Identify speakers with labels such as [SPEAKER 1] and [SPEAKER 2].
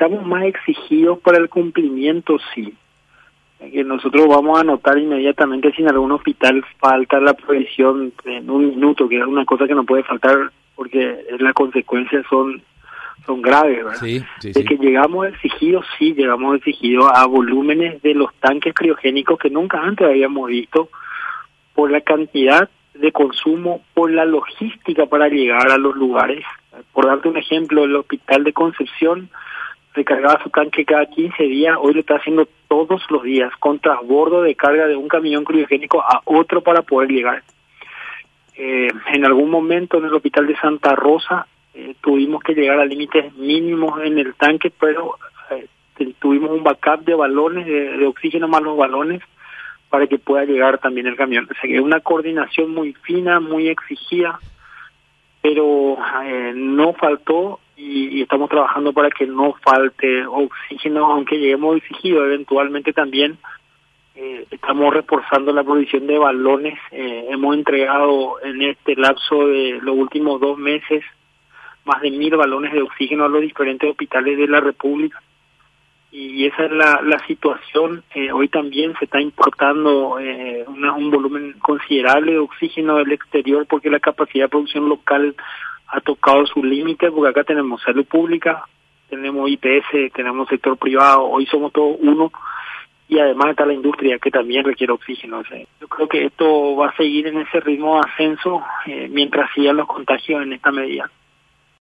[SPEAKER 1] estamos más exigidos para el cumplimiento, sí. Que nosotros vamos a anotar inmediatamente si en algún hospital falta la provisión en un minuto, que es una cosa que no puede faltar porque las consecuencias son son graves, ¿verdad?
[SPEAKER 2] Sí, sí,
[SPEAKER 1] de
[SPEAKER 2] sí.
[SPEAKER 1] que llegamos exigidos, sí, llegamos exigidos a volúmenes de los tanques criogénicos que nunca antes habíamos visto por la cantidad de consumo, por la logística para llegar a los lugares. Por darte un ejemplo, el hospital de Concepción recargaba su tanque cada 15 días, hoy lo está haciendo todos los días, con transbordo de carga de un camión criogénico a otro para poder llegar. Eh, en algún momento en el hospital de Santa Rosa eh, tuvimos que llegar a límites mínimos en el tanque, pero eh, tuvimos un backup de balones, de, de, oxígeno más los balones, para que pueda llegar también el camión. O sea que es una coordinación muy fina, muy exigida, pero eh, no faltó y, estamos trabajando para que no falte oxígeno, aunque lleguemos exigido eventualmente también. Eh, estamos reforzando la provisión de balones. Eh, hemos entregado en este lapso de los últimos dos meses más de mil balones de oxígeno a los diferentes hospitales de la República. Y esa es la, la situación. Eh, hoy también se está importando eh, una, un volumen considerable de oxígeno del exterior porque la capacidad de producción local ha tocado su límite, porque acá tenemos salud pública, tenemos IPS, tenemos sector privado, hoy somos todos uno y además está la industria que también requiere oxígeno. Yo creo que esto va a seguir en ese ritmo de ascenso eh, mientras sigan los contagios en esta medida.